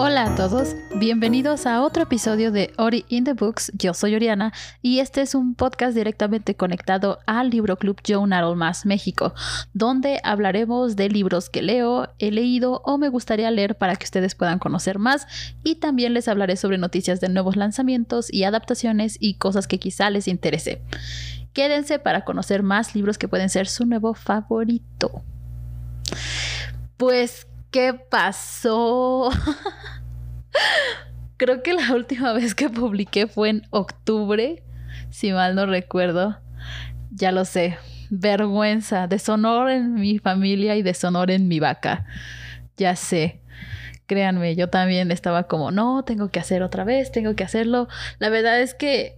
Hola a todos, bienvenidos a otro episodio de Ori in the Books. Yo soy Oriana y este es un podcast directamente conectado al Libro Club Joe Más México, donde hablaremos de libros que leo, he leído o me gustaría leer para que ustedes puedan conocer más y también les hablaré sobre noticias de nuevos lanzamientos y adaptaciones y cosas que quizá les interese. Quédense para conocer más libros que pueden ser su nuevo favorito. Pues, ¿qué pasó? Creo que la última vez que publiqué fue en octubre, si mal no recuerdo. Ya lo sé. Vergüenza, deshonor en mi familia y deshonor en mi vaca. Ya sé. Créanme, yo también estaba como, no, tengo que hacer otra vez, tengo que hacerlo. La verdad es que,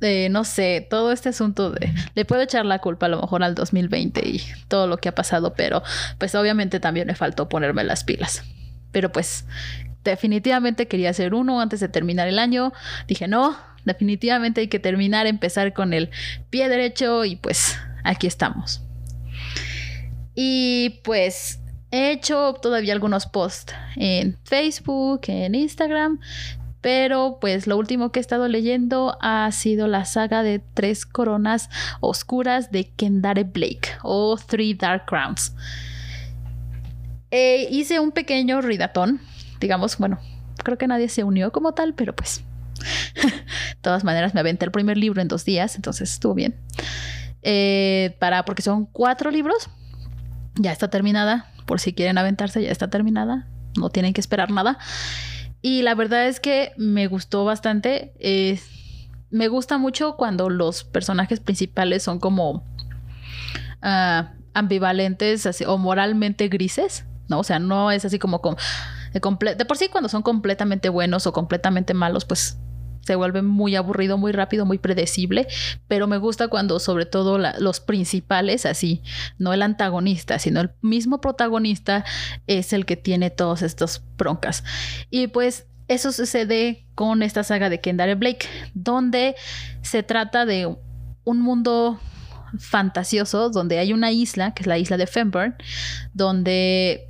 no sé, todo este asunto de, le puedo echar la culpa a lo mejor al 2020 y todo lo que ha pasado, pero pues obviamente también me faltó ponerme las pilas. Pero pues definitivamente quería hacer uno antes de terminar el año. Dije, no, definitivamente hay que terminar, empezar con el pie derecho y pues aquí estamos. Y pues he hecho todavía algunos posts en Facebook, en Instagram, pero pues lo último que he estado leyendo ha sido la saga de Tres Coronas Oscuras de Kendare Blake o Three Dark Crowns. Eh, hice un pequeño ridatón digamos, bueno, creo que nadie se unió como tal, pero pues, de todas maneras me aventé el primer libro en dos días, entonces estuvo bien. Eh, para, porque son cuatro libros, ya está terminada, por si quieren aventarse, ya está terminada, no tienen que esperar nada. Y la verdad es que me gustó bastante. Me gusta mucho cuando los personajes principales son como uh, ambivalentes o moralmente grises, ¿no? O sea, no es así como de, por sí cuando son completamente buenos o completamente malos, pues se vuelve muy aburrido, muy rápido, muy predecible, pero me gusta cuando sobre todo los principales, así, no el antagonista, sino el mismo protagonista es el que tiene todos estos broncas. Y pues eso sucede con esta saga de Kendare Blake, donde se trata de un mundo fantasioso, donde hay una isla, que es la isla de Fenburn, donde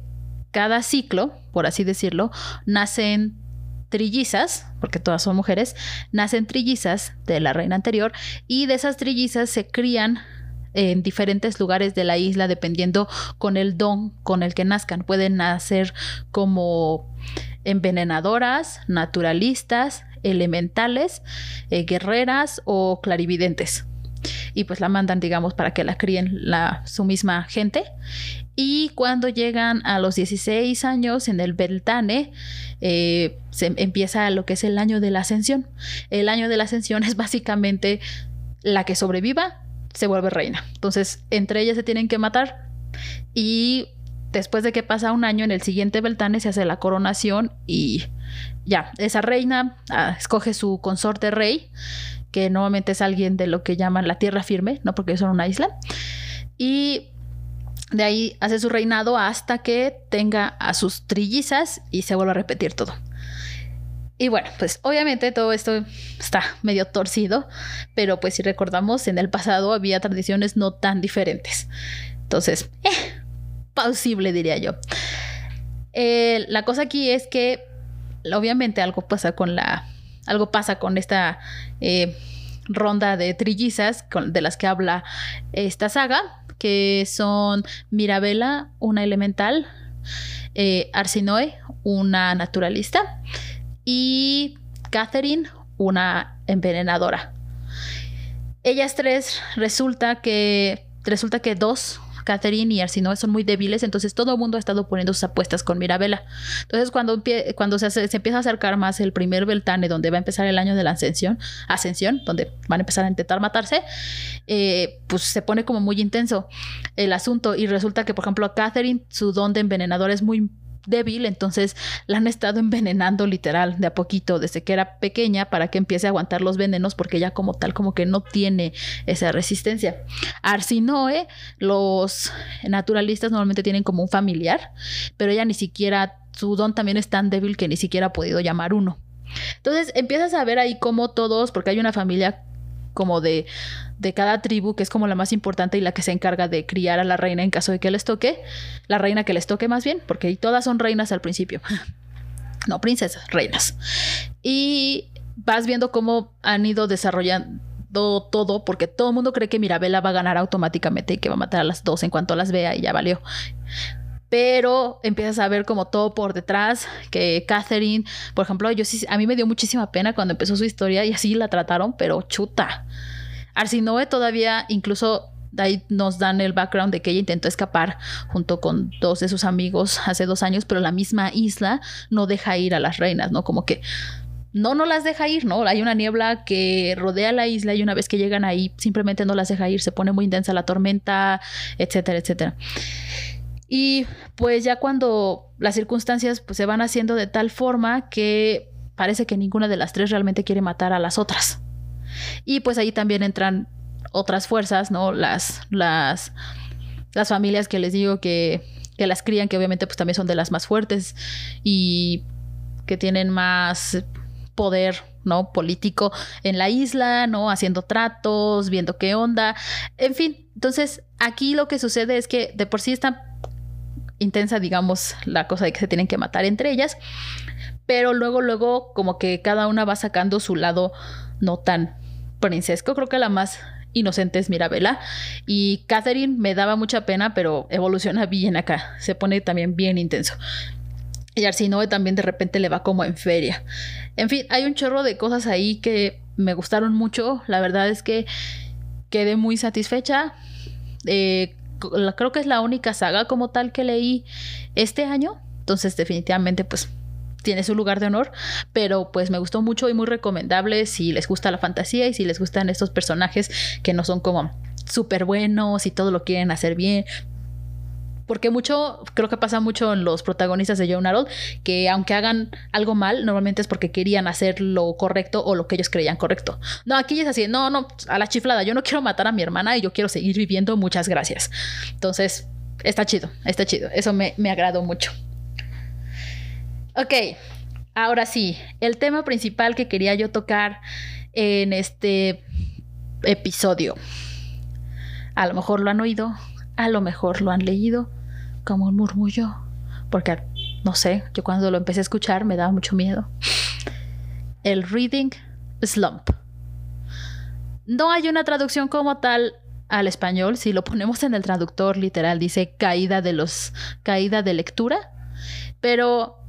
cada ciclo, por así decirlo, nacen trillizas, porque todas son mujeres, nacen trillizas de la reina anterior y de esas trillizas se crían en diferentes lugares de la isla dependiendo con el don con el que nazcan. Pueden nacer como envenenadoras, naturalistas, elementales, eh, guerreras o clarividentes. Y pues la mandan, digamos, para que la críen la, su misma gente. Y cuando llegan a los 16 años en el Beltane, eh, se empieza lo que es el año de la ascensión. El año de la ascensión es básicamente la que sobreviva se vuelve reina. Entonces, entre ellas se tienen que matar y después de que pasa un año en el siguiente Beltane se hace la coronación y ya, esa reina ah, escoge su consorte rey, que normalmente es alguien de lo que llaman la tierra firme, no porque son una isla. Y de ahí hace su reinado hasta que tenga a sus trillizas y se vuelve a repetir todo. Y bueno, pues obviamente todo esto está medio torcido, pero pues si recordamos, en el pasado había tradiciones no tan diferentes. Entonces, eh, plausible diría yo. Eh, la cosa aquí es que obviamente algo pasa con la... Algo pasa con esta eh, ronda de trillizas de las que habla esta saga que son Mirabella, una elemental, eh, Arsinoe, una naturalista, y Catherine, una envenenadora. Ellas tres resulta que resulta que dos Catherine y Arsinoe son muy débiles, entonces todo el mundo ha estado poniendo sus apuestas con Mirabella. Entonces, cuando, cuando se, se, empieza a acercar más el primer Beltane, donde va a empezar el año de la ascensión, ascensión donde van a empezar a intentar matarse, eh, pues se pone como muy intenso el asunto y resulta que, por ejemplo, a Catherine, su don de envenenador es muy débil, entonces la han estado envenenando literal de a poquito desde que era pequeña para que empiece a aguantar los venenos porque ella como tal como que no tiene esa resistencia. Arsinoe, los naturalistas normalmente tienen como un familiar, pero ella ni siquiera, su don también es tan débil que ni siquiera ha podido llamar uno. Entonces empiezas a ver ahí como todos, porque hay una familia como de de cada tribu, que es como la más importante y la que se encarga de criar a la reina en caso de que les toque, la reina que les toque más bien, porque todas son reinas al principio. No, princesas, reinas. Y vas viendo cómo han ido desarrollando todo, porque todo el mundo cree que Mirabella va a ganar automáticamente y que va a matar a las dos en cuanto las vea y ya valió. Pero empiezas a ver como todo por detrás, que Catherine, por ejemplo, yo sí, a mí me dio muchísima pena cuando empezó su historia y así la trataron, pero chuta. Arsinoe todavía incluso ahí nos dan el background de que ella intentó escapar junto con dos de sus amigos hace dos años, pero la misma isla no deja ir a las reinas, ¿no? Como que no, no las deja ir, ¿no? Hay una niebla que rodea la isla y una vez que llegan ahí simplemente no las deja ir, se pone muy intensa la tormenta, etcétera, etcétera. Y pues ya cuando las circunstancias pues, se van haciendo de tal forma que parece que ninguna de las tres realmente quiere matar a las otras. Y pues ahí también entran otras fuerzas, ¿no? Las, las, las familias que les digo que, que las crían, que obviamente pues también son de las más fuertes y que tienen más poder ¿no? político en la isla, ¿no? Haciendo tratos, viendo qué onda. En fin, entonces aquí lo que sucede es que de por sí está intensa, digamos, la cosa de que se tienen que matar entre ellas, pero luego, luego, como que cada una va sacando su lado no tan princesco. Creo que la más inocente es Mirabella. Y Catherine me daba mucha pena, pero evoluciona bien acá. Se pone también bien intenso. Y Arsinoe también de repente le va como en feria. En fin, hay un chorro de cosas ahí que me gustaron mucho. La verdad es que quedé muy satisfecha. Eh, creo que es la única saga como tal que leí este año. Entonces definitivamente pues tiene su lugar de honor, pero pues me gustó mucho y muy recomendable si les gusta la fantasía y si les gustan estos personajes que no son como súper buenos y todo lo quieren hacer bien, porque mucho, creo que pasa mucho en los protagonistas de Young Harold, que aunque hagan algo mal, normalmente es porque querían hacer lo correcto o lo que ellos creían correcto. No, aquí es así, no, no, a la chiflada, yo no quiero matar a mi hermana y yo quiero seguir viviendo, muchas gracias. Entonces, está chido, está chido, eso me, me agradó mucho. Ok, ahora sí, el tema principal que quería yo tocar en este episodio. A lo mejor lo han oído, a lo mejor lo han leído como un murmullo, porque no sé, yo cuando lo empecé a escuchar me daba mucho miedo. El reading slump. No hay una traducción como tal al español, si lo ponemos en el traductor literal dice caída de los caída de lectura, pero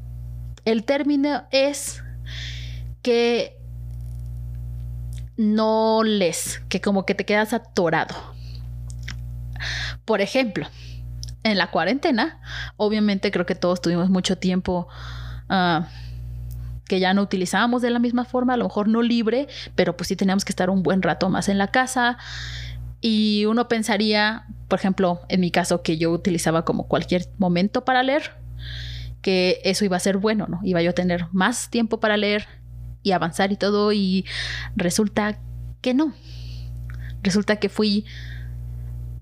el término es que no lees, que como que te quedas atorado. Por ejemplo, en la cuarentena, obviamente creo que todos tuvimos mucho tiempo ah, que ya no utilizábamos de la misma forma, a lo mejor no libre, pero pues sí teníamos que estar un buen rato más en la casa. Y uno pensaría, por ejemplo, en mi caso, que yo utilizaba como cualquier momento para leer, que eso iba a ser bueno, ¿no? Iba yo a tener más tiempo para leer y avanzar y todo, y resulta que no. Resulta que fui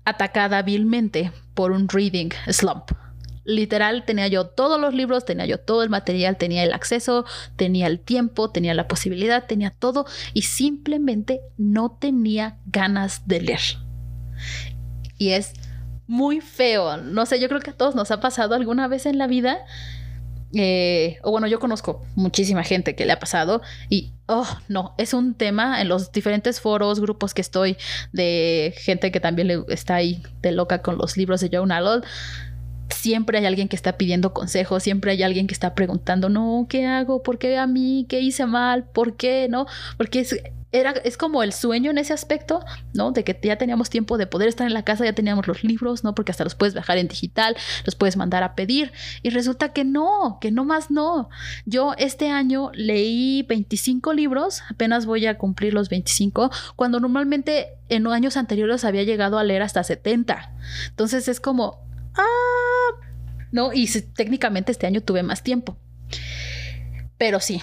atacada vilmente por un reading slump. Literal, tenía yo todos los libros, tenía yo todo el material, tenía el acceso, tenía el tiempo, tenía la posibilidad, tenía todo y simplemente no tenía ganas de leer. Y es muy feo. No sé, yo creo que a todos nos ha pasado alguna vez en la vida eh, o bueno, yo conozco muchísima gente que le ha pasado y, oh, no, es un tema en los diferentes foros, grupos que estoy de gente que también le está ahí de loca con los libros de Joan Arnold. Siempre hay alguien que está pidiendo consejos, siempre hay alguien que está preguntando, no, ¿qué hago? ¿Por qué a mí? ¿Qué hice mal? ¿Por qué? ¿No? Porque es, es como el sueño en ese aspecto, ¿no? De que ya teníamos tiempo de poder estar en la casa, ya teníamos los libros, ¿no? Porque hasta los puedes bajar en digital, los puedes mandar a pedir. Y resulta que no, que no más no. Yo este año leí 25 libros, apenas voy a cumplir los 25, cuando normalmente en años anteriores había llegado a leer hasta 70. Entonces es como, ah, ¿no? Y técnicamente este año tuve más tiempo. Pero sí,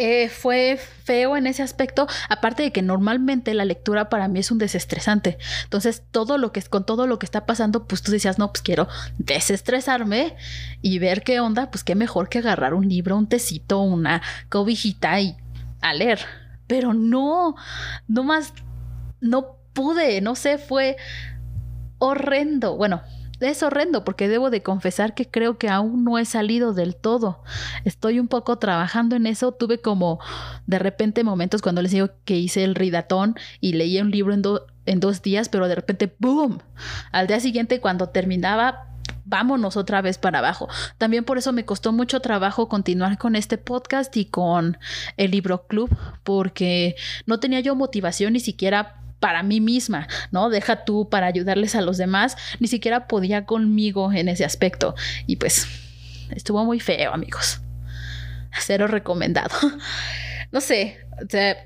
eh, fue feo en ese aspecto, aparte de que normalmente la lectura para mí es un desestresante. Entonces, todo lo que es con todo lo que está pasando, pues tú decías, no, pues quiero desestresarme y ver qué onda, pues qué mejor que agarrar un libro, un tecito, una cobijita y a leer. Pero no, no más no pude, no sé, fue horrendo. Bueno, es horrendo porque debo de confesar que creo que aún no he salido del todo. Estoy un poco trabajando en eso. Tuve como de repente momentos cuando les digo que hice el ridatón y leí un libro en, en dos días, pero de repente, ¡boom! Al día siguiente cuando terminaba, vámonos otra vez para abajo. También por eso me costó mucho trabajo continuar con este podcast y con el libro club, porque no tenía yo motivación ni siquiera para mí misma, ¿no? Deja tú para ayudarles a los demás, ni siquiera podía conmigo en ese aspecto. Y pues estuvo muy feo, amigos. Cero recomendado. no sé, o sea,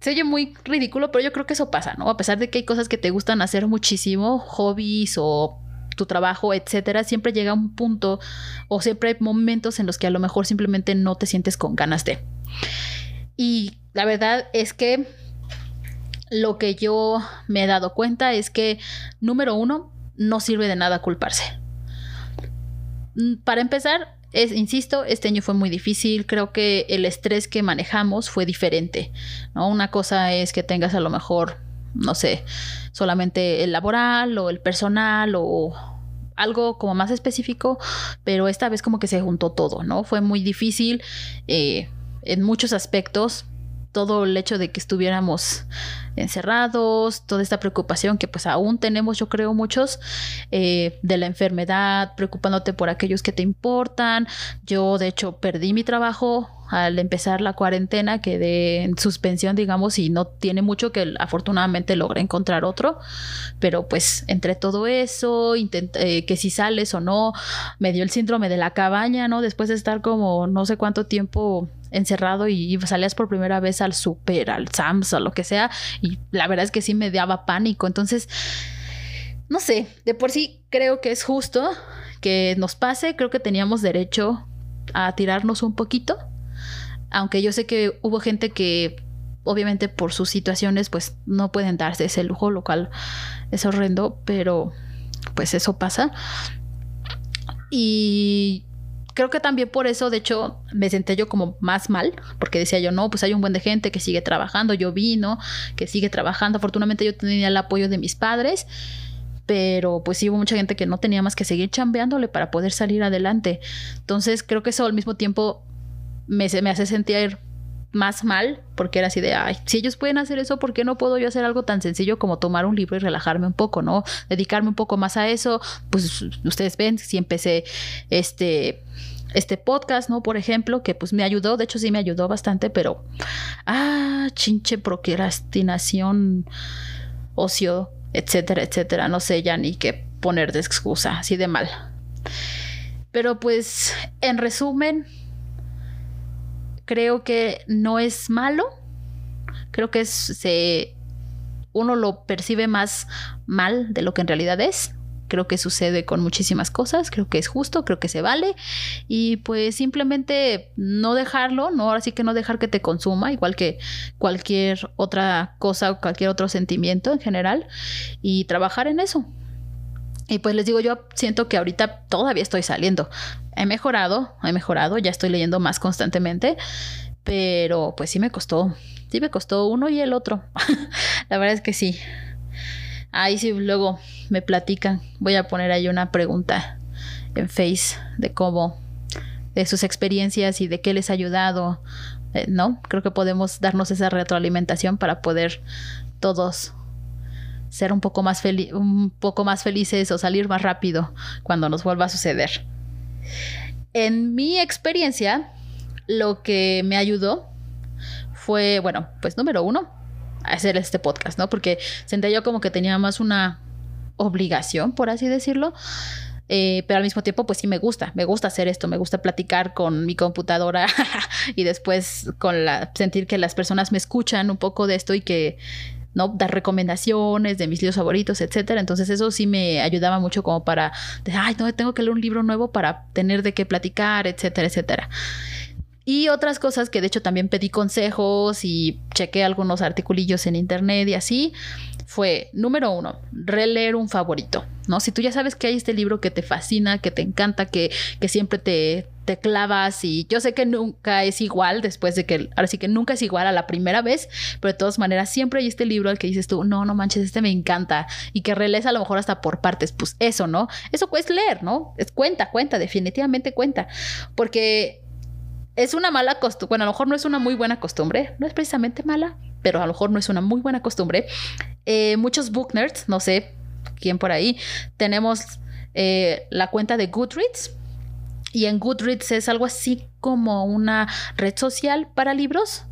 se oye muy ridículo, pero yo creo que eso pasa, ¿no? A pesar de que hay cosas que te gustan hacer muchísimo, hobbies o tu trabajo, etcétera, siempre llega un punto o siempre hay momentos en los que a lo mejor simplemente no te sientes con ganas de. Y la verdad es que lo que yo me he dado cuenta es que, número uno, no sirve de nada culparse. Mm, para empezar, es, insisto, este año fue muy difícil. Creo que el estrés que manejamos fue diferente. ¿no? Una cosa es que tengas a lo mejor, no sé, solamente el laboral o el personal o algo como más específico, pero esta vez como que se juntó todo, ¿no? Fue muy difícil eh, en muchos aspectos todo el hecho de que estuviéramos encerrados, toda esta preocupación que pues aún tenemos, yo creo, muchos, eh, de la enfermedad, preocupándote por aquellos que te importan. Yo, de hecho, perdí mi trabajo al empezar la cuarentena, quedé en suspensión, digamos, y no tiene mucho que afortunadamente logré encontrar otro, pero pues entre todo eso, eh, que si sales o no, me dio el síndrome de la cabaña, ¿no? Después de estar como no sé cuánto tiempo encerrado y, salías por primera vez al super, al Sams o lo que sea, y la verdad es que sí me daba pánico, entonces... No sé, de por sí creo que es justo que nos pase, creo que teníamos derecho a tirarnos un poquito, aunque yo sé que hubo gente que obviamente por sus situaciones pues no pueden darse ese lujo, lo cual es horrendo, pero pues eso pasa. Y creo que también por eso, de hecho, me senté yo como más mal, porque decía yo, no, pues hay un buen de gente que sigue trabajando, yo vino, que sigue trabajando, afortunadamente yo tenía el apoyo de mis padres, pero pues hubo mucha gente que no tenía más que seguir chambeándole para poder salir adelante. Entonces creo que eso al mismo tiempo me, me hace sentir más mal, porque era así de, ay, si ellos pueden hacer eso, ¿por qué no puedo yo hacer algo tan sencillo como tomar un libro y relajarme un poco, ¿no? Dedicarme un poco más a eso. Pues ustedes ven, si empecé este, este podcast, ¿no? Por ejemplo, que pues me ayudó, de hecho sí me ayudó bastante, pero, ah, chinche procrastinación, ocio, etcétera, etcétera. No sé ya ni qué poner de excusa, así de mal. Pero pues, en resumen, creo que no es malo. Creo que se, uno lo percibe más mal de lo que en realidad es. Creo que sucede con muchísimas cosas, creo que es justo, creo que se vale y pues simplemente no dejarlo, no ahora sí que no dejar que te consuma, igual que cualquier otra cosa o cualquier otro sentimiento en general y trabajar en eso. Y pues les digo, yo siento que ahorita todavía estoy saliendo he mejorado, he mejorado, ya estoy leyendo más constantemente, pero pues sí me costó, sí me costó uno y el otro. la verdad es que sí. Ahí sí luego me platican, voy a poner ahí una pregunta en Face de cómo, de sus experiencias y de qué les ha ayudado, eh, ¿no? Creo que podemos darnos esa retroalimentación para poder todos ser un poco más un poco más felices o salir más rápido cuando nos vuelva a suceder. En mi experiencia, lo que me ayudó fue, bueno, pues número uno, hacer este podcast, ¿no? Porque sentía yo como que tenía más una obligación, por así decirlo. Eh, pero al mismo tiempo, pues sí me gusta, me gusta hacer esto, me gusta platicar con mi computadora y después con la sentir que las personas me escuchan un poco de esto y que ¿no? Dar recomendaciones de mis libros favoritos, etcétera. Entonces eso sí me ayudaba mucho como para, ay, no, tengo que leer un libro nuevo para tener de qué platicar, etcétera, etcétera. Y otras cosas que de hecho también pedí consejos y chequé algunos articulillos en internet y así, fue, número uno, releer un favorito, ¿no? Si tú ya sabes que hay este libro que te fascina, que te encanta, que, que siempre te, te clavas y yo sé que nunca es igual después de que, ahora sí que nunca es igual a la primera vez, pero de todas maneras siempre hay este libro al que dices tú, no, no manches, este me encanta y que relees a lo mejor hasta por partes, pues eso, ¿no? Eso es leer, ¿no? Es cuenta, cuenta, definitivamente cuenta, porque es una mala costumbre, bueno, a lo mejor no es una muy buena costumbre, no es precisamente mala, pero a lo mejor no es una muy buena costumbre. Eh, muchos book nerds, no sé quién por ahí, tenemos eh, la cuenta de Goodreads. Y en Goodreads es algo así como una red social para libros.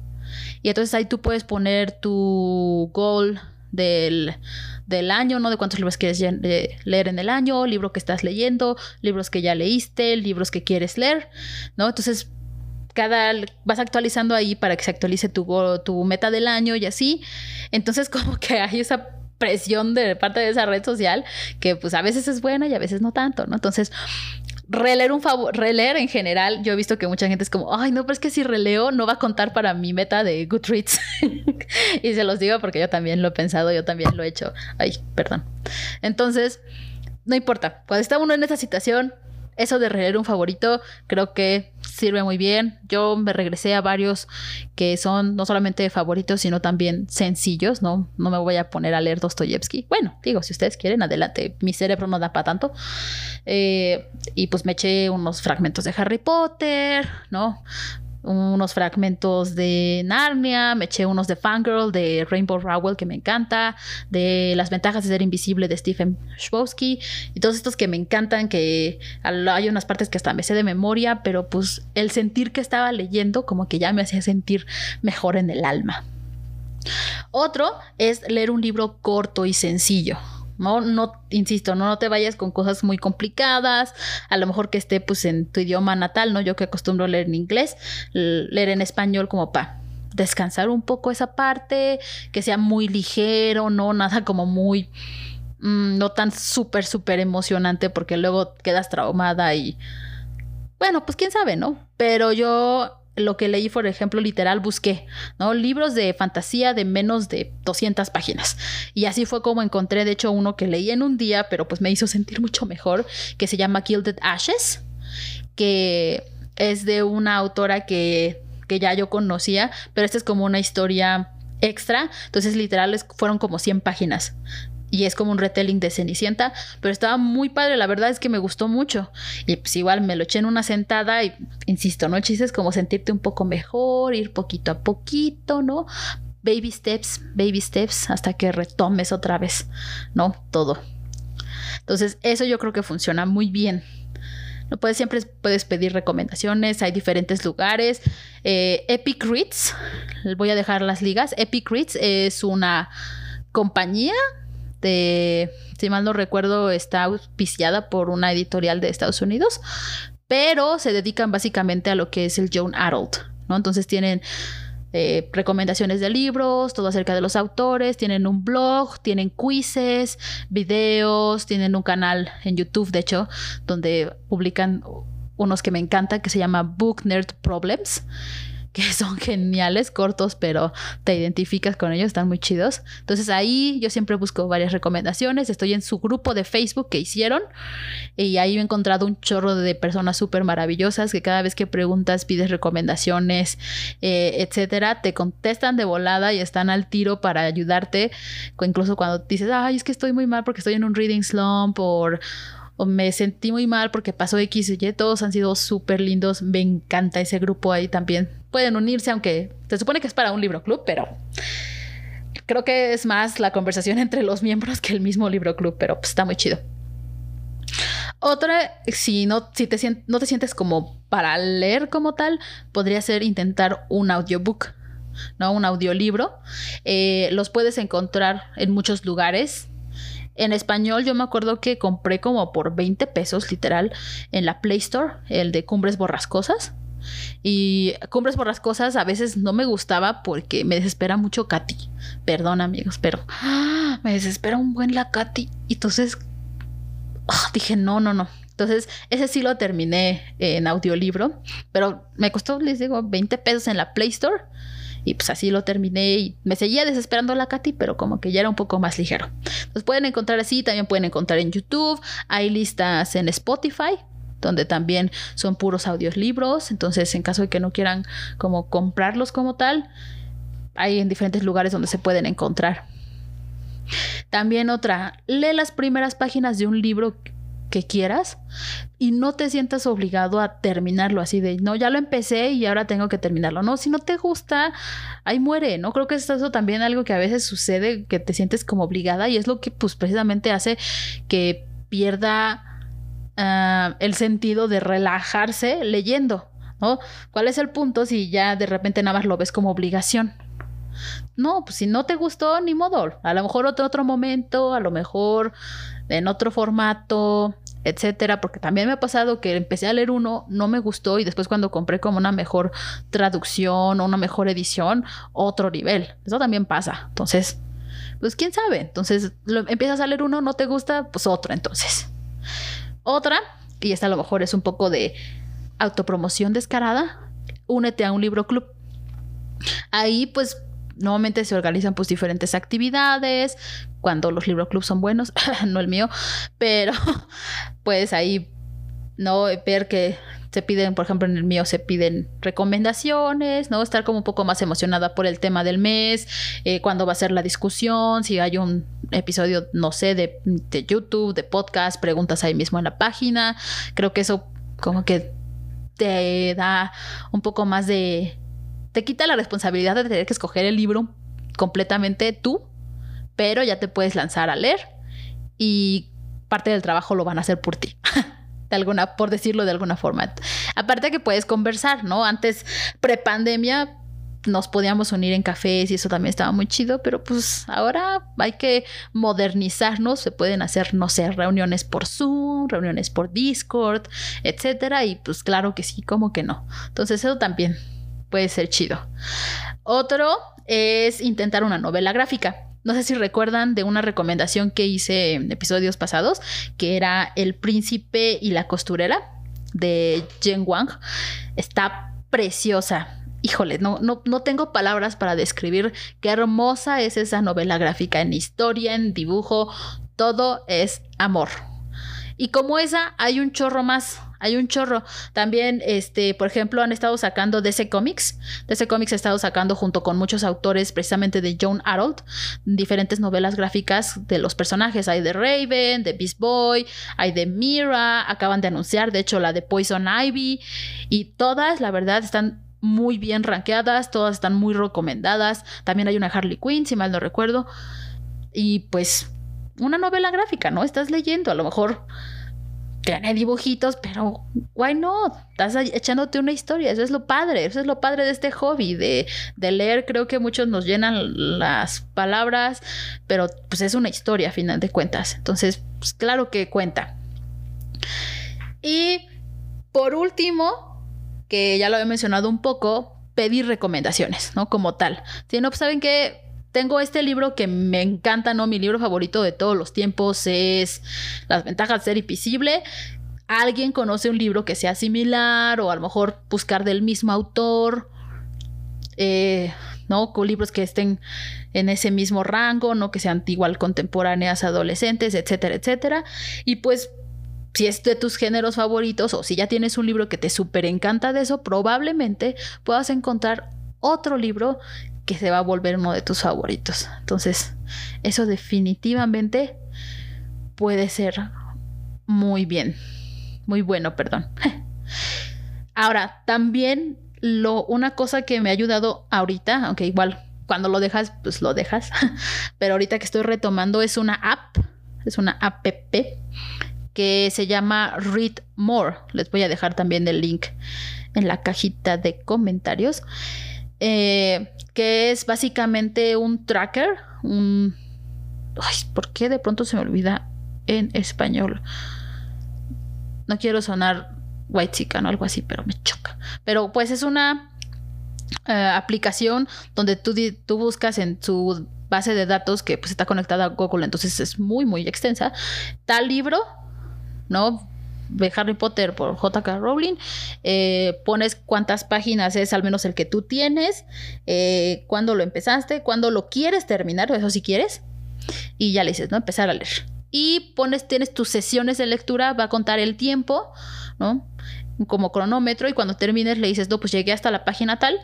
Y entonces ahí tú puedes poner tu goal del, del año, ¿no? De cuántos libros quieres leer en el año, libro que estás leyendo, libros que ya leíste, libros que quieres leer, ¿no? Entonces cada vas actualizando ahí para que se actualice tu, tu meta del año y así. Entonces como que hay esa presión de parte de esa red social que pues a veces es buena y a veces no tanto, ¿no? Entonces, releer un favor, releer en general, yo he visto que mucha gente es como, ay, no, pero es que si releo no va a contar para mi meta de Goodreads. y se los digo porque yo también lo he pensado, yo también lo he hecho. Ay, perdón. Entonces, no importa, cuando está uno en esa situación, eso de releer un favorito creo que sirve muy bien. Yo me regresé a varios que son no solamente favoritos, sino también sencillos, ¿no? No me voy a poner a leer Dostoyevsky. Bueno, digo, si ustedes quieren, adelante. Mi cerebro no da para tanto. Eh, y pues me eché unos fragmentos de Harry Potter, ¿no? Unos fragmentos de Narnia, me eché unos de Fangirl, de Rainbow Rowell, que me encanta, de Las ventajas de ser invisible de Stephen Chbosky, y todos estos que me encantan, que hay unas partes que hasta me sé de memoria, pero pues el sentir que estaba leyendo como que ya me hacía sentir mejor en el alma. Otro es leer un libro corto y sencillo. ¿No? No, insisto, no, no te vayas con cosas muy complicadas, a lo mejor que esté pues en tu idioma natal, ¿no? Yo que acostumbro a leer en inglés, leer en español como para descansar un poco esa parte, que sea muy ligero, no nada como muy, mm, no tan súper, súper emocionante porque luego quedas traumada y, bueno, pues quién sabe, ¿no? Pero yo lo que leí, por ejemplo, literal busqué, ¿no? Libros de fantasía de menos de 200 páginas. Y así fue como encontré, de hecho, uno que leí en un día, pero pues me hizo sentir mucho mejor, que se llama Gilded Ashes, que es de una autora que, que ya yo conocía, pero esta es como una historia extra, entonces literal fueron como 100 páginas y es como un retelling de Cenicienta, pero estaba muy padre, la verdad es que me gustó mucho. Y pues igual me lo eché en una sentada y insisto, ¿no? El como sentirte un poco mejor, ir poquito a poquito, ¿no? Baby steps, baby steps, hasta que retomes otra vez, ¿no? Todo. Entonces, eso yo creo que funciona muy bien. No puedes, siempre puedes pedir recomendaciones, hay diferentes lugares. Eh, Epic Reads, voy a dejar las ligas. Epic Reads es una compañía este, si mal no recuerdo, está auspiciada por una editorial de Estados Unidos, pero se dedican básicamente a lo que es el Young Adult, ¿no? Entonces tienen eh, recomendaciones de libros, todo acerca de los autores, tienen un blog, tienen quizzes, videos, tienen un canal en YouTube, de hecho, donde publican unos que me encantan, que se llama Book Nerd Problems que son geniales, cortos, pero te identificas con ellos, están muy chidos. Entonces ahí yo siempre busco varias recomendaciones, estoy en su grupo de Facebook que hicieron y ahí he encontrado un chorro de personas súper maravillosas que cada vez que preguntas, pides recomendaciones, eh, etcétera, te contestan de volada y están al tiro para ayudarte, incluso cuando dices, ay, es que estoy muy mal porque estoy en un reading slump o me sentí muy mal porque pasó X Y, todos han sido súper lindos, me encanta ese grupo ahí también. Pueden unirse, aunque se supone que es para un libro club, pero creo que es más la conversación entre los miembros que el mismo libro club, pero pues, está muy chido. Otra, si no, si te, no te sientes como para leer como tal, podría ser intentar un audiobook, ¿no? Un audiolibro. Eh, los puedes encontrar en muchos lugares. En español yo me acuerdo que compré como por 20 pesos literal en la Play Store, el de Cumbres Borrascosas. Y Cumbres Borrascosas a veces no me gustaba porque me desespera mucho Katy. Perdón amigos, pero ¡ah! me desespera un buen la Katy. Y entonces ¡ah! dije, no, no, no. Entonces, ese sí lo terminé en audiolibro, pero me costó, les digo, 20 pesos en la Play Store. Y pues así lo terminé y me seguía desesperando la Katy, pero como que ya era un poco más ligero. Los pueden encontrar así, también pueden encontrar en YouTube, hay listas en Spotify donde también son puros audiolibros. Entonces, en caso de que no quieran como comprarlos como tal, hay en diferentes lugares donde se pueden encontrar. También otra, lee las primeras páginas de un libro que quieras y no te sientas obligado a terminarlo así de, no, ya lo empecé y ahora tengo que terminarlo. No, si no te gusta, ahí muere, ¿no? Creo que es eso también algo que a veces sucede, que te sientes como obligada y es lo que pues precisamente hace que pierda ah, el sentido de relajarse leyendo, ¿no? ¿Cuál es el punto si ya de repente nada más lo ves como obligación? No, pues si no te gustó, ni modo. A lo mejor otro, otro momento, a lo mejor en otro formato, etcétera, porque también me ha pasado que empecé a leer uno, no me gustó y después cuando compré como una mejor traducción o una mejor edición, otro nivel. Eso también pasa. Entonces, pues quién sabe. Entonces, empiezas a leer uno, no te gusta, pues otro entonces. Otra, y esta a lo mejor es un poco de autopromoción descarada, únete a un libro club. Ahí pues Nuevamente se organizan pues diferentes actividades, cuando los libro clubs son buenos, no el mío, pero pues ahí no ver que se piden, por ejemplo, en el mío se piden recomendaciones, ¿no? Estar como un poco más emocionada por el tema del mes, eh, cuándo va a ser la discusión, si hay un episodio, no sé, de, de, YouTube, de podcast, preguntas ahí mismo en la página. Creo que eso como que te da un poco más de te quita la responsabilidad de tener que escoger el libro completamente tú, pero ya te puedes lanzar a leer y parte del trabajo lo van a hacer por ti. de alguna, por decirlo de alguna forma. Aparte que puedes conversar, ¿no? Antes, prepandemia, nos podíamos unir en cafés y eso también estaba muy chido, pero pues ahora hay que modernizarnos, se pueden hacer, no sé, reuniones por Zoom, reuniones por Discord, etcétera, y pues claro que sí, como que no. Entonces eso también puede ser chido. Otro es intentar una novela gráfica. No sé si recuerdan de una recomendación que hice en episodios pasados, que era El príncipe y la costurera de Jen Wang. Está preciosa. Híjole, no, no, no tengo palabras para describir qué hermosa es esa novela gráfica en historia, en dibujo, todo es amor. Y como esa, hay un chorro más. Hay un chorro. También, este, por ejemplo, han estado sacando DC Comics. DC Comics ha estado sacando junto con muchos autores, precisamente de John Harold, diferentes novelas gráficas de los personajes. Hay de Raven, de Beast Boy, hay de Mira. Acaban de anunciar, de hecho, la de Poison Ivy. Y todas, la verdad, están muy bien rankeadas, todas están muy recomendadas. También hay una Harley Quinn, si mal no recuerdo. Y pues, una novela gráfica, ¿no? Estás leyendo, a lo mejor tiene dibujitos, pero why no? Estás echándote una historia, eso es lo padre, eso es lo padre de este hobby, de, leer, creo que muchos nos llenan las palabras, pero pues es una historia a final de cuentas, entonces, pues claro que cuenta. Y por último, que ya lo había mencionado un poco, pedir recomendaciones, ¿no? Como tal. Si no, pues saben que tengo este libro que me encanta, ¿no? Mi libro favorito de todos los tiempos es Las ventajas de ser invisible. Alguien conoce un libro que sea similar o a lo mejor buscar del mismo autor, eh, ¿no? Con libros que estén en ese mismo rango, ¿no? Que sean igual contemporáneas, adolescentes, etcétera, etcétera. Y pues si es de tus géneros favoritos o si ya tienes un libro que te súper encanta de eso, probablemente puedas encontrar otro libro que se va a volver uno de tus favoritos. Entonces, eso definitivamente puede ser muy bien, muy bueno, perdón. Ahora, también lo, una cosa que me ha ayudado ahorita, aunque igual cuando lo dejas, pues lo dejas, pero ahorita que estoy retomando es una app, es una app que se llama Read More. Les voy a dejar también el link en la cajita de comentarios. Eh, que es básicamente un tracker, un... Ay, ¿por qué de pronto se me olvida en español? No quiero sonar white chica o algo así, pero me choca. Pero pues es una eh, aplicación donde tú, tú buscas en su base de datos que pues está conectada a Google, entonces es muy, muy extensa. Tal libro, ¿no? De Harry Potter por J.K. Rowling, eh, pones cuántas páginas es al menos el que tú tienes, eh, cuándo lo empezaste, cuándo lo quieres terminar, eso si quieres, y ya le dices, ¿no? Empezar a leer. y pones, tienes tus sesiones de lectura, va a contar el tiempo, ¿no? Como cronómetro y cuando termines le dices, no, pues llegué hasta la página tal.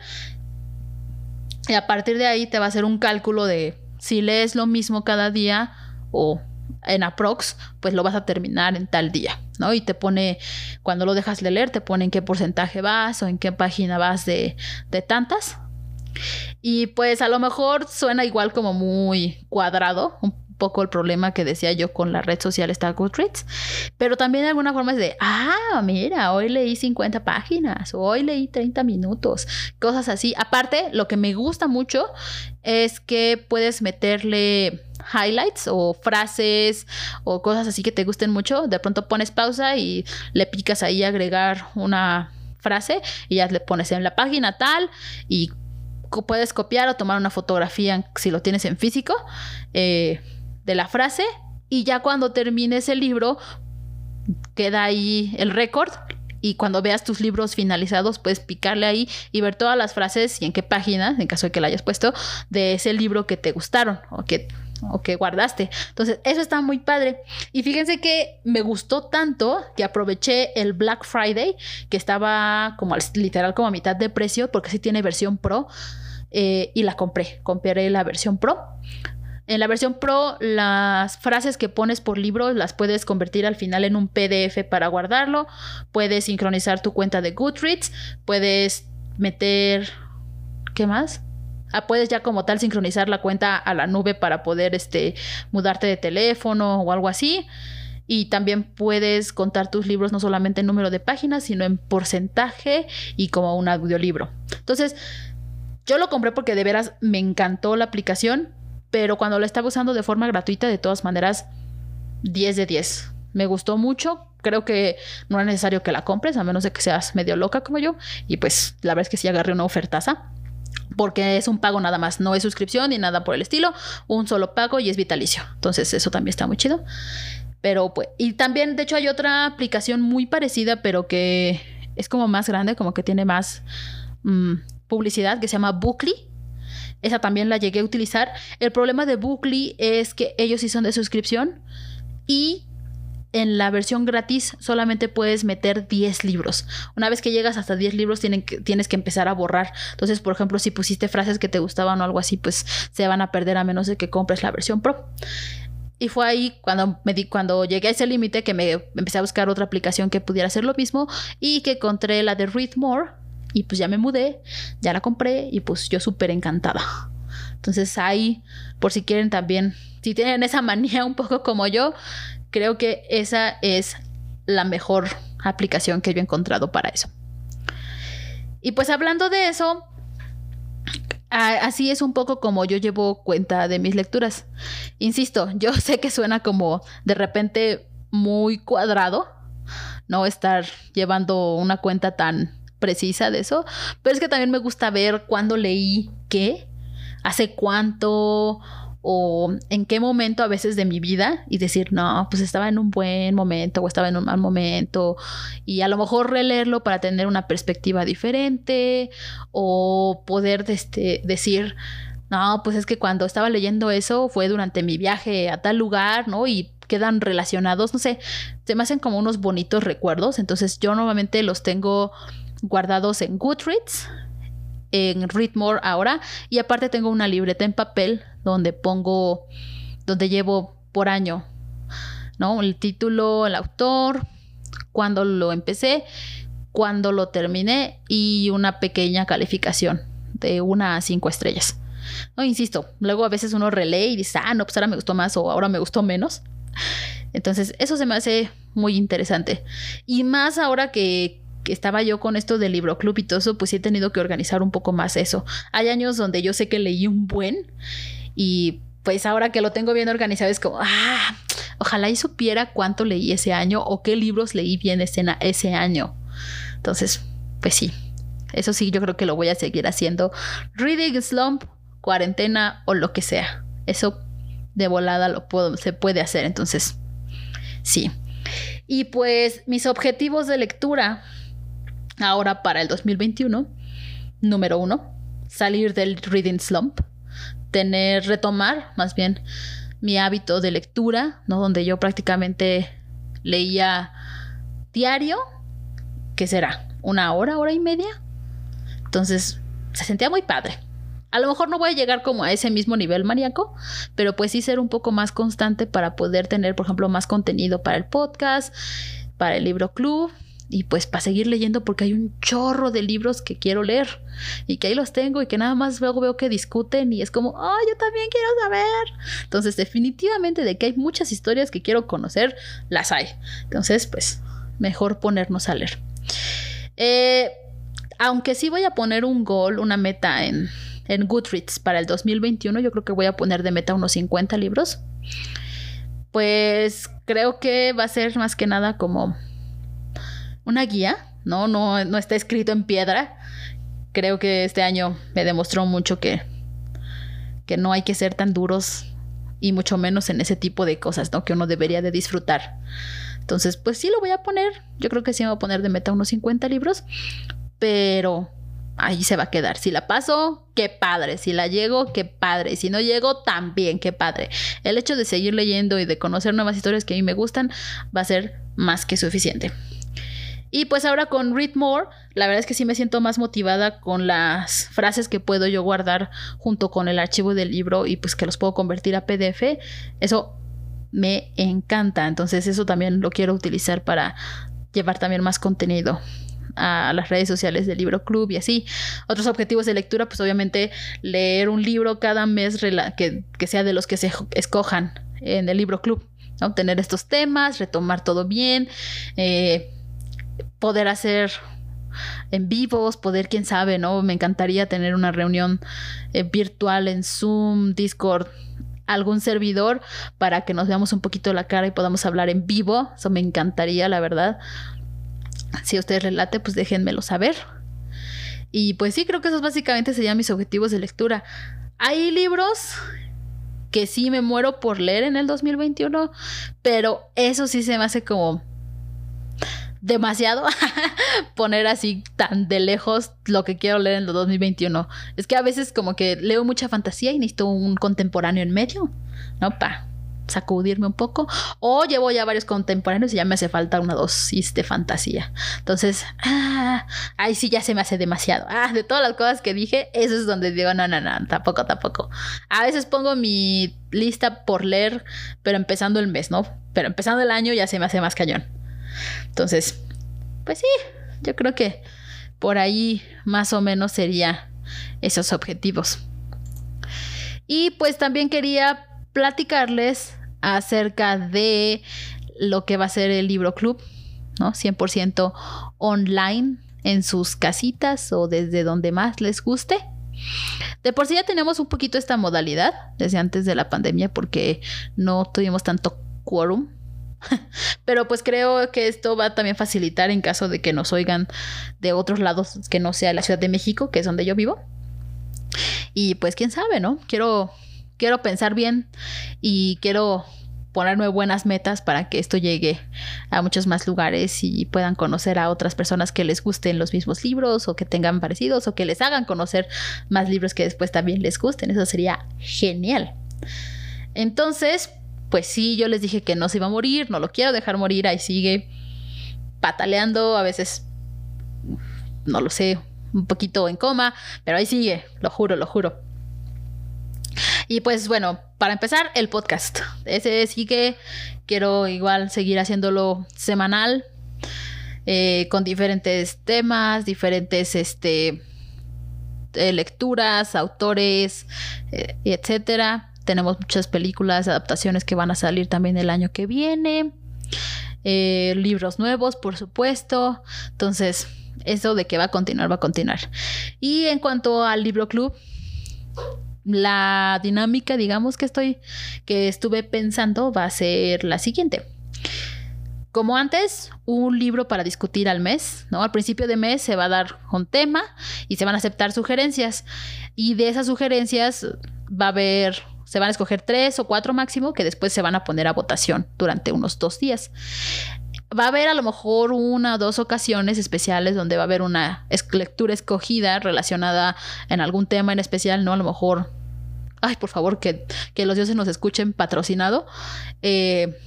Y a partir de ahí te va a hacer un cálculo de si lees lo mismo cada día o en aprox, pues lo vas a terminar en tal día, ¿no? Y te pone, cuando lo dejas de leer, te pone en qué porcentaje vas o en qué página vas de, de tantas. Y pues a lo mejor suena igual como muy cuadrado, un poco el problema que decía yo con la red social está Goodreads, pero también de alguna forma es de, ah, mira, hoy leí 50 páginas, hoy leí 30 minutos, cosas así. Aparte, lo que me gusta mucho es que puedes meterle highlights o frases o cosas así que te gusten mucho. De pronto pones pausa y le picas ahí agregar una frase y ya le pones en la página tal y puedes copiar o tomar una fotografía si lo tienes en físico. Eh, de la frase y ya cuando termines el libro queda ahí el récord y cuando veas tus libros finalizados puedes picarle ahí y ver todas las frases y en qué página, en caso de que la hayas puesto, de ese libro que te gustaron o que, o que guardaste. Entonces, eso está muy padre. Y fíjense que me gustó tanto que aproveché el Black Friday, que estaba como literal como a mitad de precio, porque sí tiene versión Pro. Eh, y la compré, compré la versión Pro en la versión Pro, las frases que pones por libro las puedes convertir al final en un PDF para guardarlo. Puedes sincronizar tu cuenta de Goodreads. Puedes meter. ¿Qué más? Ah, puedes ya como tal sincronizar la cuenta a la nube para poder este, mudarte de teléfono o algo así. Y también puedes contar tus libros no solamente en número de páginas, sino en porcentaje y como un audiolibro. Entonces, yo lo compré porque de veras me encantó la aplicación pero cuando la estaba usando de forma gratuita, de todas maneras, 10 de 10. Me gustó mucho. Creo que no es necesario que la compres, a menos de que seas medio loca como yo. Y pues la verdad es que sí agarré una ofertaza. Porque es un pago nada más, no es suscripción ni nada por el estilo. Un solo pago y es vitalicio. Entonces eso también está muy chido. Pero pues, y también de hecho hay otra aplicación muy parecida, pero que es como más grande, como que tiene más mm, publicidad, que se llama Bookly esa también la llegué a utilizar. El problema de Bookly es que ellos sí son de suscripción y en la versión gratis solamente puedes meter 10 libros. Una vez que llegas hasta 10 libros tienes que empezar a borrar. Entonces, por ejemplo, si pusiste frases que te gustaban o algo así, pues se van a perder a menos de que compres la versión Pro. Y fue ahí cuando me di, cuando llegué a ese límite que me empecé a buscar otra aplicación que pudiera hacer lo mismo y que encontré la de Read More y pues ya me mudé, ya la compré y pues yo súper encantada. Entonces ahí, por si quieren también, si tienen esa manía un poco como yo, creo que esa es la mejor aplicación que yo he encontrado para eso. Y pues hablando de eso, así es un poco como yo llevo cuenta de mis lecturas. Insisto, yo sé que suena como de repente muy cuadrado, no estar llevando una cuenta tan precisa de eso, pero es que también me gusta ver cuándo leí qué, hace cuánto o en qué momento a veces de mi vida y decir, no, pues estaba en un buen momento o estaba en un mal momento y a lo mejor releerlo para tener una perspectiva diferente o poder este, decir, no, pues es que cuando estaba leyendo eso fue durante mi viaje a tal lugar, ¿no? Y quedan relacionados, no sé, se me hacen como unos bonitos recuerdos, entonces yo normalmente los tengo guardados en Goodreads, en Readmore ahora, y aparte tengo una libreta en papel donde pongo, donde llevo por año, ¿no? El título, el autor, cuando lo empecé, cuando lo terminé y una pequeña calificación de una a cinco estrellas. No, insisto, luego a veces uno relee y dice, ah, no, pues ahora me gustó más o ahora me gustó menos. Entonces, eso se me hace muy interesante. Y más ahora que, que estaba yo con esto del libro club y todo eso, pues he tenido que organizar un poco más eso. Hay años donde yo sé que leí un buen y pues ahora que lo tengo bien organizado es como, ah, ojalá y supiera cuánto leí ese año o qué libros leí bien ese, ese año. Entonces, pues sí, eso sí, yo creo que lo voy a seguir haciendo. Reading Slump, cuarentena o lo que sea. Eso de volada lo puedo, se puede hacer. Entonces, sí. Y pues mis objetivos de lectura ahora para el 2021, número uno, salir del reading slump, tener, retomar más bien mi hábito de lectura, ¿no? Donde yo prácticamente leía diario, ¿qué será? ¿Una hora, hora y media? Entonces, se sentía muy padre. A lo mejor no voy a llegar como a ese mismo nivel maníaco, pero pues sí ser un poco más constante para poder tener, por ejemplo, más contenido para el podcast, para el libro club y pues para seguir leyendo porque hay un chorro de libros que quiero leer y que ahí los tengo y que nada más luego veo que discuten y es como, oh, yo también quiero saber. Entonces definitivamente de que hay muchas historias que quiero conocer, las hay. Entonces pues mejor ponernos a leer. Eh, aunque sí voy a poner un gol, una meta en, en Goodreads para el 2021, yo creo que voy a poner de meta unos 50 libros. Pues creo que va a ser más que nada como una guía, ¿no? No, no está escrito en piedra. Creo que este año me demostró mucho que, que no hay que ser tan duros y mucho menos en ese tipo de cosas, ¿no? Que uno debería de disfrutar. Entonces, pues sí lo voy a poner. Yo creo que sí me voy a poner de meta unos 50 libros, pero ahí se va a quedar. Si la paso, qué padre. Si la llego, qué padre. Si no llego, también, qué padre. El hecho de seguir leyendo y de conocer nuevas historias que a mí me gustan va a ser más que suficiente. Y pues ahora con Read More, la verdad es que sí me siento más motivada con las frases que puedo yo guardar junto con el archivo del libro y pues que los puedo convertir a PDF. Eso me encanta. Entonces eso también lo quiero utilizar para llevar también más contenido a las redes sociales del libro club y así. Otros objetivos de lectura, pues obviamente leer un libro cada mes que, que sea de los que se escojan en el libro club. Obtener estos temas, retomar todo bien, eh, poder hacer en vivos, poder, quién sabe, ¿no? Me encantaría tener una reunión eh, virtual en Zoom, Discord, algún servidor para que nos veamos un poquito la cara y podamos hablar en vivo. Eso me encantaría, la verdad. Si a ustedes les late, pues déjenmelo saber. Y pues sí, creo que esos básicamente serían mis objetivos de lectura. Hay libros que sí me muero por leer en el 2021, pero eso sí se me hace como demasiado poner así tan de lejos lo que quiero leer en el 2021. Es que a veces como que leo mucha fantasía y necesito un contemporáneo en medio, ¿no? Para sacudirme un poco. O llevo ya varios contemporáneos y ya me hace falta una dosis de fantasía. Entonces, ah, ahí sí ya se me hace demasiado. Ah, de todas las cosas que dije, eso es donde digo, no, no, no, tampoco, tampoco. A veces pongo mi lista por leer, pero empezando el mes, ¿no? Pero empezando el año ya se me hace más cañón. Entonces, pues sí, yo creo que por ahí más o menos sería esos objetivos. Y pues también quería platicarles acerca de lo que va a ser el libro club, ¿no? 100% online en sus casitas o desde donde más les guste. De por sí ya tenemos un poquito esta modalidad desde antes de la pandemia porque no tuvimos tanto quórum Pero pues creo que esto va a también facilitar en caso de que nos oigan de otros lados que no sea la Ciudad de México, que es donde yo vivo. Y pues quién sabe, ¿no? Quiero, quiero pensar bien y quiero ponerme buenas metas para que esto llegue a muchos más lugares y puedan conocer a otras personas que les gusten los mismos libros o que tengan parecidos o que les hagan conocer más libros que después también les gusten. Eso sería genial. Entonces, pues sí, yo les dije que no se iba a morir, no lo quiero dejar morir, ahí sigue pataleando, a veces, no lo sé, un poquito en coma, pero ahí sigue, lo juro, lo juro. Y pues bueno, para empezar, el podcast. Ese sí que quiero igual seguir haciéndolo semanal, eh, con diferentes temas, diferentes este, eh, lecturas, autores, eh, etcétera. Tenemos muchas películas, adaptaciones que van a salir también el año que viene. Eh, libros nuevos, por supuesto. Entonces, eso de que va a continuar, va a continuar. Y en cuanto al libro club, la dinámica, digamos que estoy, que estuve pensando, va a ser la siguiente. Como antes, un libro para discutir al mes, ¿no? Al principio de mes se va a dar un tema y se van a aceptar sugerencias. Y de esas sugerencias va a haber se van a escoger tres o cuatro máximo que después se van a poner a votación durante unos dos días. Va a haber a lo mejor una o dos ocasiones especiales donde va a haber una lectura escogida relacionada en algún tema en especial, ¿no? A lo mejor ay, por favor, que, que los dioses nos escuchen patrocinado. Eh,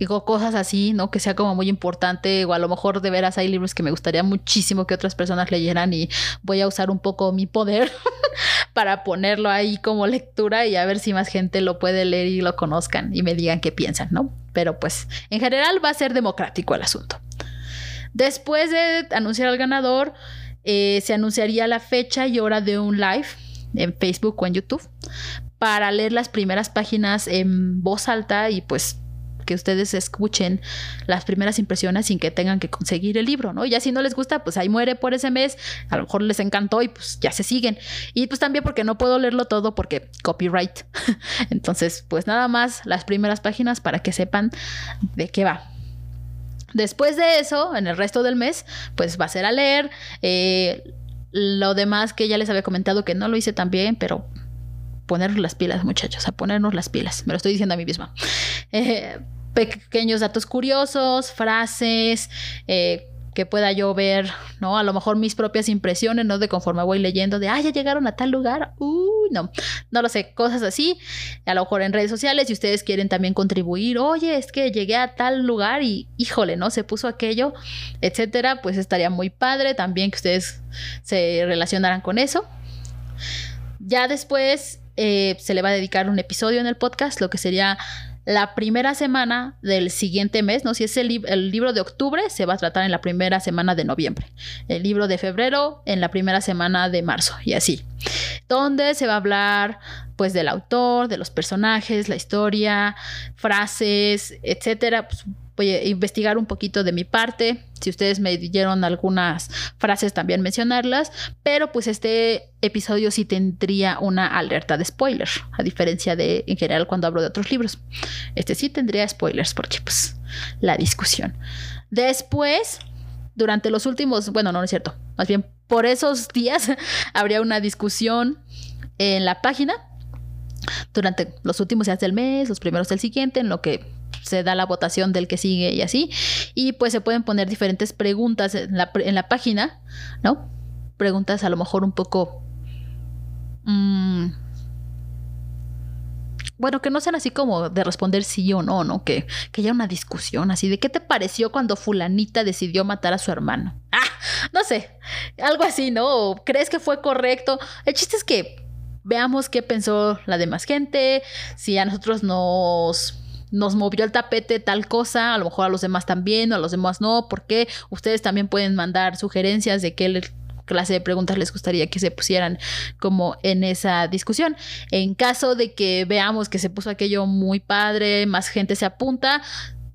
digo, cosas así, ¿no? Que sea como muy importante o a lo mejor de veras hay libros que me gustaría muchísimo que otras personas leyeran y voy a usar un poco mi poder para ponerlo ahí como lectura y a ver si más gente lo puede leer y lo conozcan y me digan qué piensan, ¿no? Pero pues en general va a ser democrático el asunto. Después de anunciar al ganador, eh, se anunciaría la fecha y hora de un live en Facebook o en YouTube para leer las primeras páginas en voz alta y pues que ustedes escuchen las primeras impresiones sin que tengan que conseguir el libro, ¿no? Ya si no les gusta, pues ahí muere por ese mes, a lo mejor les encantó y pues ya se siguen. Y pues también porque no puedo leerlo todo porque copyright. Entonces, pues nada más las primeras páginas para que sepan de qué va. Después de eso, en el resto del mes, pues va a ser a leer. Eh, lo demás que ya les había comentado que no lo hice tan bien, pero poner las pilas, muchachos, a ponernos las pilas. Me lo estoy diciendo a mí misma. Eh, pequeños datos curiosos, frases, eh, que pueda yo ver, ¿no? A lo mejor mis propias impresiones, ¿no? De conforme voy leyendo, de, ah, ya llegaron a tal lugar, uy, no, no lo sé, cosas así, a lo mejor en redes sociales, si ustedes quieren también contribuir, oye, es que llegué a tal lugar y, híjole, ¿no? Se puso aquello, etcétera, pues estaría muy padre también que ustedes se relacionaran con eso. Ya después eh, se le va a dedicar un episodio en el podcast, lo que sería la primera semana del siguiente mes, ¿no? Si es el, el, libro de octubre, se va a tratar en la primera semana de noviembre. El libro de febrero, en la primera semana de marzo, y así. Donde se va a hablar, pues, del autor, de los personajes, la historia, frases, etcétera. Pues, voy a investigar un poquito de mi parte. Si ustedes me dieron algunas frases, también mencionarlas. Pero pues este episodio sí tendría una alerta de spoiler, a diferencia de en general cuando hablo de otros libros. Este sí tendría spoilers porque pues la discusión. Después, durante los últimos, bueno, no, no es cierto, más bien por esos días habría una discusión en la página durante los últimos días del mes, los primeros del siguiente, en lo que se da la votación del que sigue y así. Y pues se pueden poner diferentes preguntas en la, en la página, ¿no? Preguntas a lo mejor un poco... Mmm, bueno, que no sean así como de responder sí o no, ¿no? Que, que haya una discusión así de qué te pareció cuando fulanita decidió matar a su hermano. Ah, no sé, algo así, ¿no? ¿Crees que fue correcto? El chiste es que veamos qué pensó la demás gente, si a nosotros nos nos movió el tapete tal cosa, a lo mejor a los demás también, o a los demás no, porque ustedes también pueden mandar sugerencias de qué clase de preguntas les gustaría que se pusieran como en esa discusión. En caso de que veamos que se puso aquello muy padre, más gente se apunta,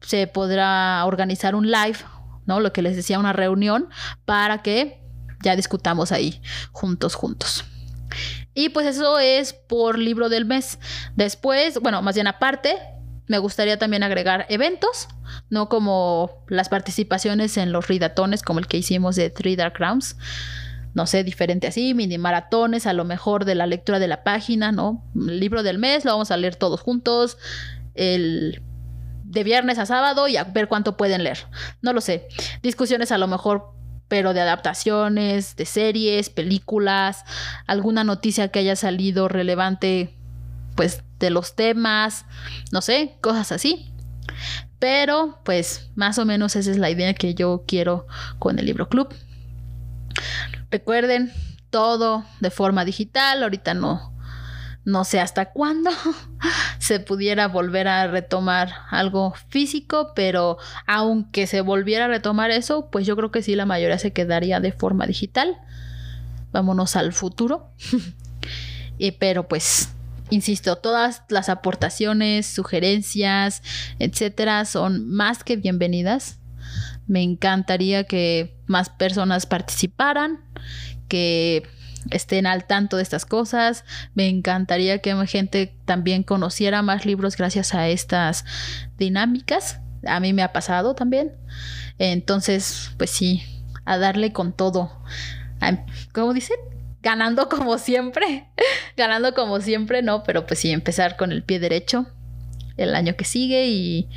se podrá organizar un live, ¿no? Lo que les decía, una reunión para que ya discutamos ahí juntos, juntos. Y pues eso es por libro del mes. Después, bueno, más bien aparte, me gustaría también agregar eventos, no como las participaciones en los ridatones como el que hicimos de Three Dark Crowns. No sé, diferente así, mini maratones, a lo mejor de la lectura de la página, ¿no? El libro del mes, lo vamos a leer todos juntos. El de viernes a sábado y a ver cuánto pueden leer. No lo sé. Discusiones a lo mejor pero de adaptaciones, de series, películas, alguna noticia que haya salido relevante pues de los temas, no sé, cosas así. Pero pues más o menos esa es la idea que yo quiero con el libro club. Recuerden, todo de forma digital, ahorita no no sé hasta cuándo se pudiera volver a retomar algo físico, pero aunque se volviera a retomar eso, pues yo creo que sí la mayoría se quedaría de forma digital. Vámonos al futuro. y, pero pues Insisto, todas las aportaciones, sugerencias, etcétera, son más que bienvenidas. Me encantaría que más personas participaran, que estén al tanto de estas cosas. Me encantaría que gente también conociera más libros gracias a estas dinámicas. A mí me ha pasado también. Entonces, pues sí, a darle con todo. ¿Cómo dicen? Ganando como siempre, ganando como siempre, no, pero pues sí, empezar con el pie derecho el año que sigue y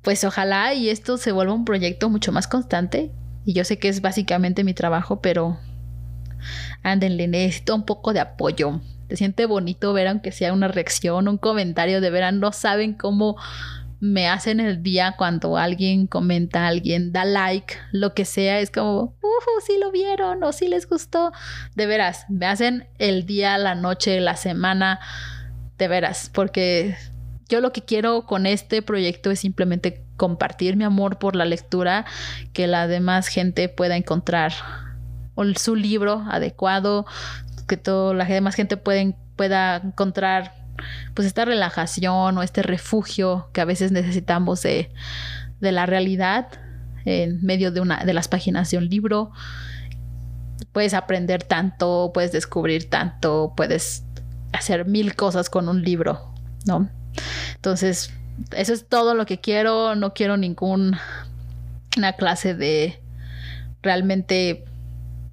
pues ojalá y esto se vuelva un proyecto mucho más constante. Y yo sé que es básicamente mi trabajo, pero ándenle, necesito un poco de apoyo. Se siente bonito ver aunque sea una reacción, un comentario de verán, no saben cómo me hacen el día cuando alguien comenta, alguien da like, lo que sea, es como, uh, si lo vieron o si les gustó. De veras, me hacen el día, la noche, la semana, de veras, porque yo lo que quiero con este proyecto es simplemente compartir mi amor por la lectura, que la demás gente pueda encontrar su libro adecuado, que toda la demás gente pueda encontrar pues esta relajación o este refugio que a veces necesitamos de, de la realidad en medio de una de las páginas de un libro. Puedes aprender tanto, puedes descubrir tanto, puedes hacer mil cosas con un libro, ¿no? Entonces, eso es todo lo que quiero, no quiero ninguna clase de realmente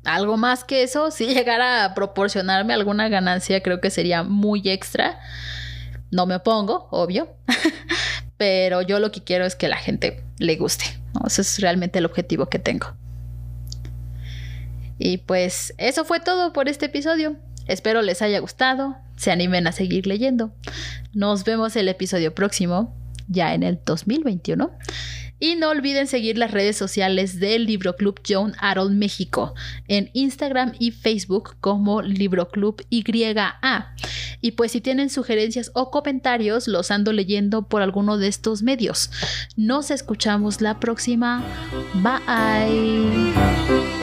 algo más que eso, si llegara a proporcionarme alguna ganancia, creo que sería muy extra. No me opongo, obvio, pero yo lo que quiero es que la gente le guste. Ese es realmente el objetivo que tengo. Y pues eso fue todo por este episodio. Espero les haya gustado, se animen a seguir leyendo. Nos vemos el episodio próximo, ya en el 2021. Y no olviden seguir las redes sociales del Libro Club John Harold México en Instagram y Facebook como Libro Club YA. Y pues si tienen sugerencias o comentarios, los ando leyendo por alguno de estos medios. Nos escuchamos la próxima. Bye.